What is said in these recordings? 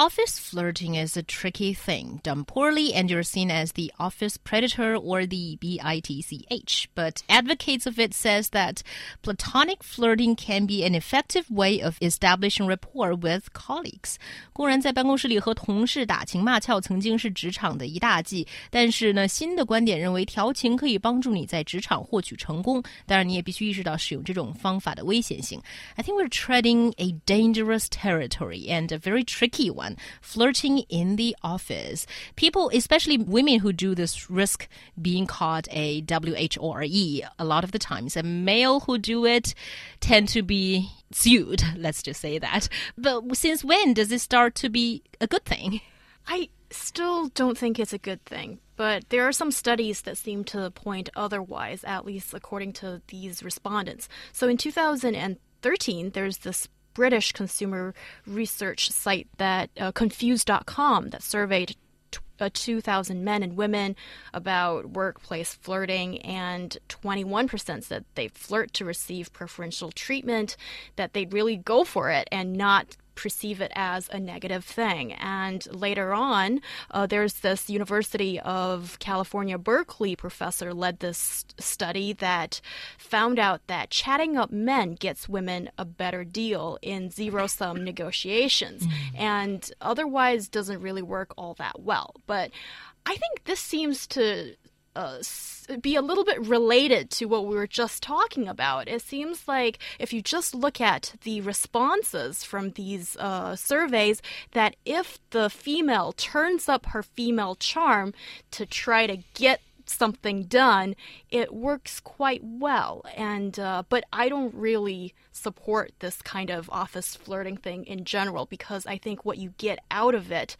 office flirting is a tricky thing. Done poorly, and you're seen as the office predator or the BITCH. But advocates of it says that platonic flirting can be an effective way of establishing rapport with colleagues. 工人在办公室里和同事打情骂俏，曾经是职场的一大忌。但是呢，新的观点认为调情可以帮助你在职场获取成功。当然，你也必须意识到使用这种方法的危险性。I think we're treading a dangerous territory and a very tricky one on flirting in the office. People, especially women who do this, risk being called a WHORE a lot of the times. And male who do it tend to be sued, let's just say that. But since when does it start to be a good thing? I still don't think it's a good thing, but there are some studies that seem to point otherwise, at least according to these respondents. So in 2013, there's this British consumer research site that uh, confused.com that surveyed uh, 2,000 men and women about workplace flirting, and 21% said they flirt to receive preferential treatment, that they'd really go for it and not perceive it as a negative thing. And later on, uh, there's this University of California, Berkeley professor led this study that found out that chatting up men gets women a better deal in zero sum negotiations mm-hmm. and otherwise doesn't really work all that well. But I think this seems to uh, be a little bit related to what we were just talking about. It seems like if you just look at the responses from these uh, surveys, that if the female turns up her female charm to try to get something done, it works quite well. And uh, but I don't really support this kind of office flirting thing in general because I think what you get out of it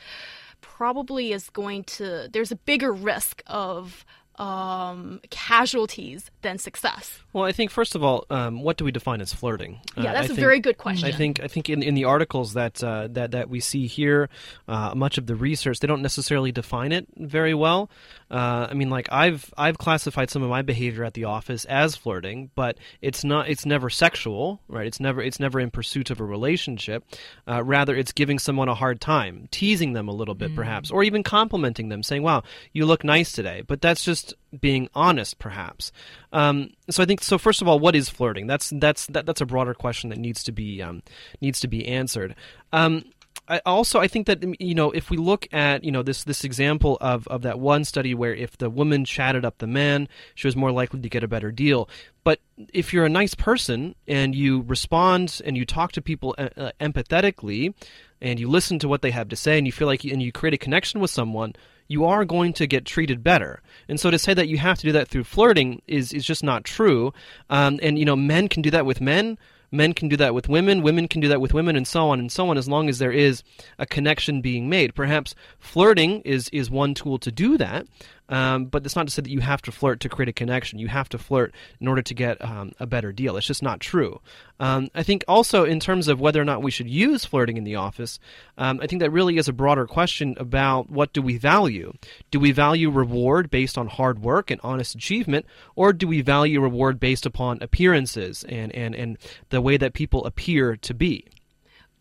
probably is going to there's a bigger risk of um, casualties than success? Well, I think first of all, um, what do we define as flirting? Yeah, uh, that's a think, very good question. I think I think in, in the articles that uh, that that we see here, uh, much of the research they don't necessarily define it very well. Uh, I mean, like I've I've classified some of my behavior at the office as flirting, but it's not. It's never sexual, right? It's never it's never in pursuit of a relationship. Uh, rather, it's giving someone a hard time, teasing them a little bit, mm. perhaps, or even complimenting them, saying, "Wow, you look nice today." But that's just being honest, perhaps. Um, so I think so. First of all, what is flirting? That's that's that, that's a broader question that needs to be um, needs to be answered. Um, I also, I think that you know, if we look at you know this this example of of that one study where if the woman chatted up the man, she was more likely to get a better deal. But if you're a nice person and you respond and you talk to people uh, uh empathetically, and you listen to what they have to say, and you feel like you, and you create a connection with someone, you are going to get treated better. And so to say that you have to do that through flirting is is just not true. Um, and you know, men can do that with men men can do that with women, women can do that with women, and so on and so on, as long as there is a connection being made. Perhaps flirting is, is one tool to do that, um, but it's not to say that you have to flirt to create a connection. You have to flirt in order to get um, a better deal. It's just not true. Um, I think also in terms of whether or not we should use flirting in the office, um, I think that really is a broader question about what do we value. Do we value reward based on hard work and honest achievement, or do we value reward based upon appearances and, and, and the way that people appear to be?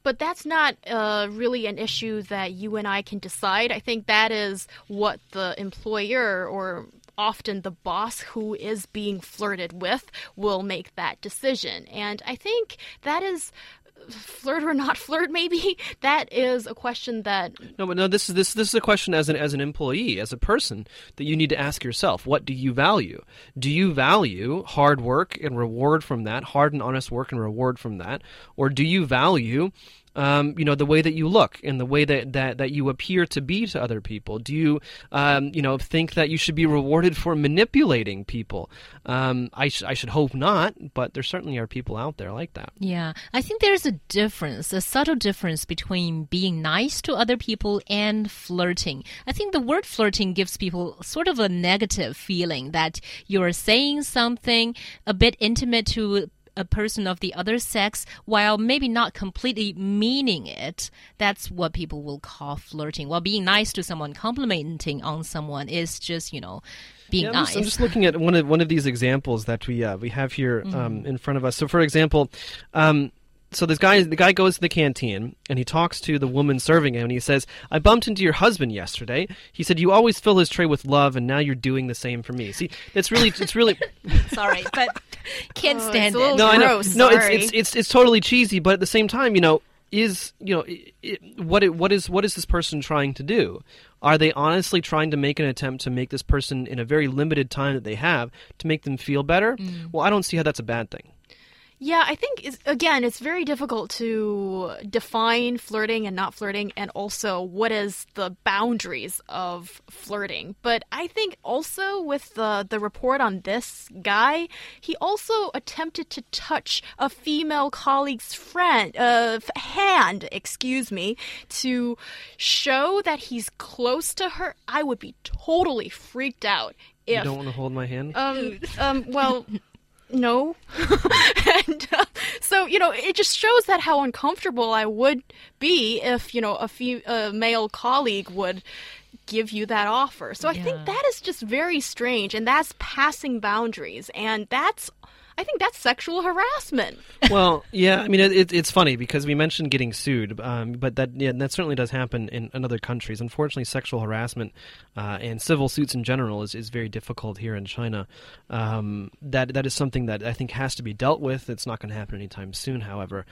But that's not uh, really an issue that you and I can decide. I think that is what the employer or often the boss who is being flirted with will make that decision. And I think that is flirt or not flirt maybe? That is a question that no but no this is this this is a question as an as an employee as a person that you need to ask yourself. What do you value? Do you value hard work and reward from that hard and honest work and reward from that? Or do you value um, you know the way that you look and the way that, that, that you appear to be to other people. Do you um, you know think that you should be rewarded for manipulating people? Um, I, sh- I should hope not but there certainly are people out there like that. Yeah I think there's a difference a subtle difference between being nice to other people and flirting. I think the word flirting gives people sort of a negative feeling that you're saying something a bit intimate to a person of the other sex while maybe not completely meaning it. That's what people will call flirting. While being nice to someone, complimenting on someone is just, you know, being Yeah, I'm, nice. just, I'm just looking at one of one of these examples that we uh, we have here Mm-hmm. um, in front of us. So, for example, um, so this guy the guy goes to the canteen and he talks to the woman serving him and he says, "I bumped into your husband yesterday. He said you always fill his tray with love, and now you're doing the same for me." See, it's really it's really Sorry, but can't Oh, stand it's a little it. no, I know. gross, No, it's, it's it's it's totally cheesy, but at the same time, you know, is you know, i i what it, what is what is this person trying to do? Are they honestly trying to make an attempt to make this person in a very limited time that they have to make them feel better? Mm. Well, I don't see how that's a bad thing. Yeah, I think it's, again, it's very difficult to define flirting and not flirting, and also what is the boundaries of flirting. But I think also with the the report on this guy, he also attempted to touch a female colleague's friend uh, hand, excuse me, to show that he's close to her. I would be totally freaked out if You don't want to hold my hand? um, um, well, no. and uh, so, you know, it just shows that how uncomfortable I would be if, you know, a fe- a male colleague would give you that offer. So I Yeah. think that is just very strange and that's passing boundaries and that's I think that's sexual harassment. well, yeah, I mean, it, it, it's funny because we mentioned getting sued, um, but that yeah, that certainly does happen in, in other countries. Unfortunately, sexual harassment uh, and civil suits in general is, is very difficult here in China. Um, that that is something that I think has to be dealt with. It's not going to happen anytime soon, however.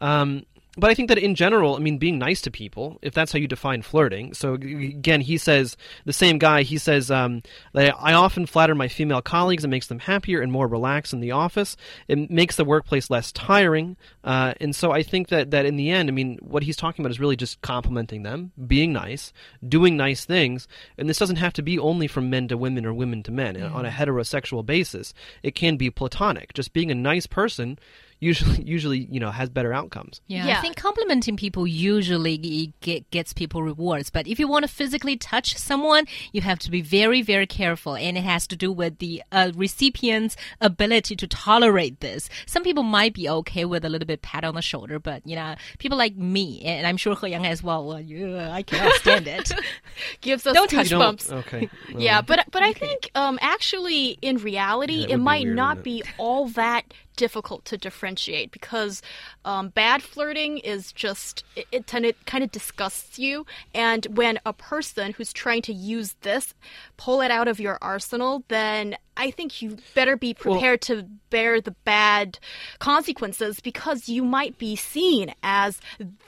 Um, but I think that in general, I mean, being nice to people, if that's how you define flirting. So again, he says the same guy. He says um, that I often flatter my female colleagues. It makes them happier and more relaxed in the office. It makes the workplace less tiring. Uh, and so I think that that in the end, I mean, what he's talking about is really just complimenting them, being nice, doing nice things. And this doesn't have to be only from men to women or women to men on a heterosexual basis. It can be platonic. Just being a nice person usually usually you know has better outcomes. Yeah, I think complimenting people usually get, gets people rewards. But if you want to physically touch someone, you have to be very, very careful. And it has to do with the uh, recipient's ability to tolerate this. Some people might be okay with a little bit pat on the shoulder, but, you know, people like me, and I'm sure He Yang as well, well yeah, I cannot stand it. Gives us Don't touch You goosebumps. don't- okay. Yeah, but but I think um, actually in reality Yeah, it might weird, not wouldn't be all that difficult to differentiate because um, bad flirting is just it, it, kind of kind of disgusts you, and when a person who's trying to use this pull it out of your arsenal, then I think you better be Well- prepared to bear the bad consequences because you might be seen as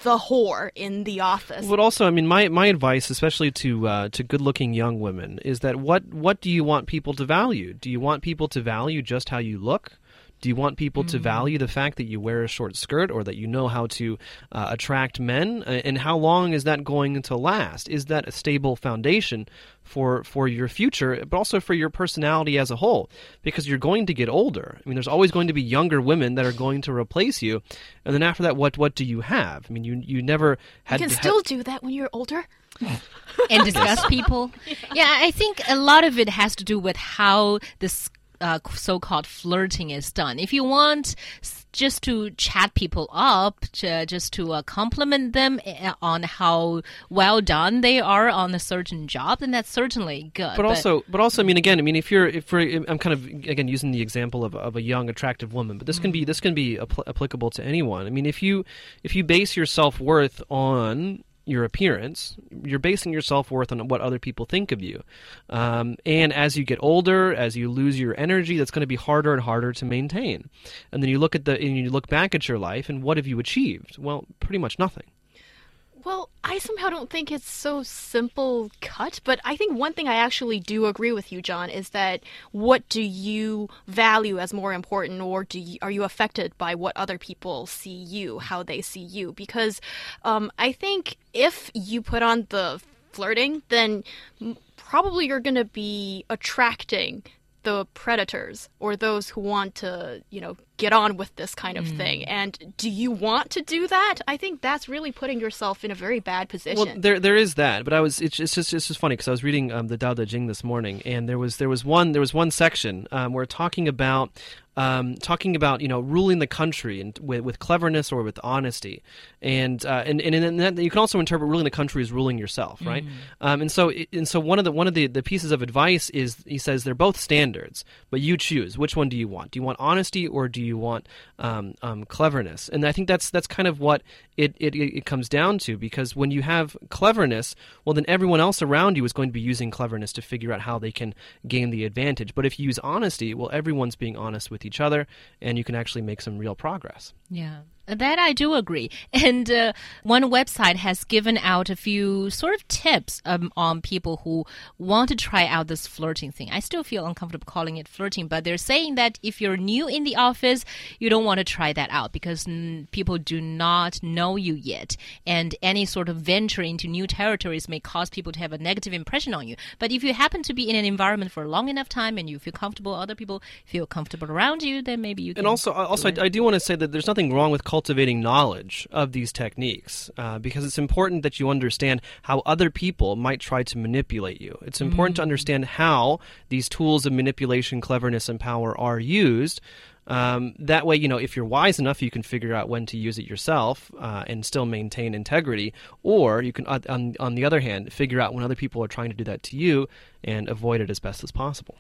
the whore in the office. But also, I mean, my, my advice, especially to uh, to good looking young women, is that what what do you want people to value? Do you want people to value just how you look? Do you want people to value the fact that you wear a short skirt or that you know how to uh, attract men? Uh, And how long is that going to last? Is that a stable foundation for for your future, but also for your personality as a whole? Because you're going to get older. I mean, there's always going to be younger women that are going to replace you, and then after that, what what do you have? I mean, you you never you can to ha- still do that when you're older. and disgust people. Yeah, I think a lot of it has to do with how this uh, so-called flirting is done. If you want just to chat people up, to, just to uh, compliment them uh, on how well done they are on a certain job, then that's certainly good. but also but also i mean again i mean if you're if we're, i'm kind of again using the example of, of a young attractive woman but this can be this can be apl- applicable to anyone i mean if you if you base your self-worth on your appearance you're basing your self-worth on what other people think of you. Um, and as you get older as you lose your energy that's going to be harder and harder to maintain. And then you look at the and you look back at your life and what have you achieved? Well pretty much nothing. Well, I somehow don't think it's so simple cut, but I think one thing I actually do agree with you, John, is that what do you value as more important, or do you, are you affected by what other people see you, how they see you? Because um, I think if you put on the flirting, then probably you're going to be attracting the predators or those who want to, you know, get on with this kind of thing. And do you want to do that? I think that's really putting yourself in a very bad position. Well, there there is that, but I was it's, it's just it's just funny because I was reading um, the Tao Te Ching this morning, and there was there was one there was one section um, where talking about um, talking about you know ruling the country and with, with cleverness or with honesty, and uh, and and, and that, you can also interpret ruling the country as ruling yourself, right? Mm. Um, and so and so one of the one of the, the pieces of advice is he says they're both standards, but you choose which one do you want? Do you want honesty or do you want um, um, cleverness? And I think that's that's kind of what it, it it comes down to because when you have cleverness, well then everyone else around you is going to be using cleverness to figure out how they can gain the advantage. But if you use honesty, well everyone's being honest with each other, and you can actually make some real progress. Yeah. That I do agree. And uh, one website has given out a few sort of tips um, on people who want to try out this flirting thing. I still feel uncomfortable calling it flirting, but they're saying that if you're new in the office, you don't want to try that out because mm, people do not know you yet. And any sort of venture into new territories may cause people to have a negative impression on you. But if you happen to be in an environment for a long enough time and you feel comfortable, other people feel comfortable around you, then maybe you can. And also, also, I, I do want to say that there's nothing wrong with cultivating knowledge of these techniques uh, because it's important that you understand how other people might try to manipulate you. It's important to understand how these tools of manipulation, cleverness, and power are used. Um, that way, you know, if you're wise enough, you can figure out when to use it yourself uh, and still maintain integrity. Or you can, uh, on, on the other hand, figure out when other people are trying to do that to you and avoid it as best as possible.